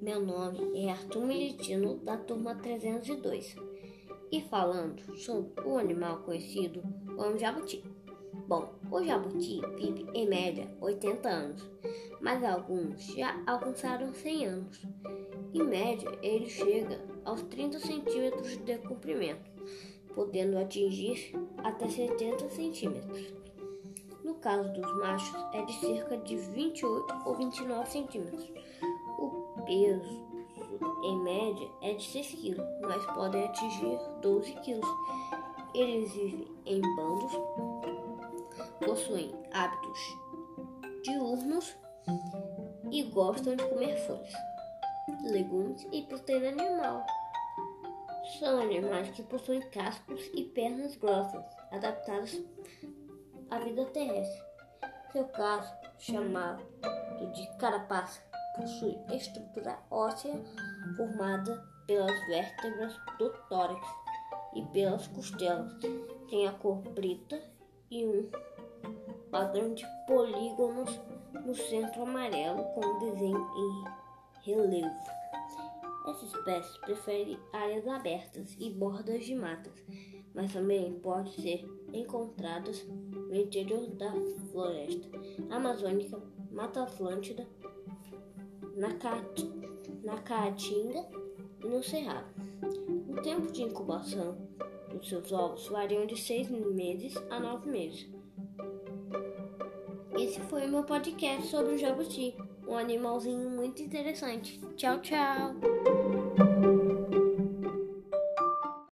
meu nome é Arthur Militino, da turma 302, e falando sobre o animal conhecido como jabuti. Bom, o jabuti vive em média 80 anos, mas alguns já alcançaram 100 anos. Em média, ele chega aos 30 centímetros de comprimento, podendo atingir até 70 centímetros. No caso dos machos, é de cerca de 28 ou 29 centímetros. Peso, em média, é de 6 kg, mas podem atingir 12 kg. Eles vivem em bandos, possuem hábitos diurnos e gostam de comer folhas, legumes e proteína animal. São animais que possuem cascos e pernas grossas, adaptadas à vida terrestre. Seu casco, chamado de carapaça, possui estrutura óssea formada pelas vértebras do tórax e pelas costelas. Tem a cor preta e um padrão de polígonos no centro amarelo com desenho em relevo. Essa espécie prefere áreas abertas e bordas de matas, mas também pode ser encontradas no interior da floresta amazônica, Mata Atlântida, na, Caatinga e no Cerrado. O tempo de incubação dos seus ovos variam de seis meses a nove meses. Esse foi o meu podcast sobre o jabuti, um animalzinho muito interessante. Tchau, tchau!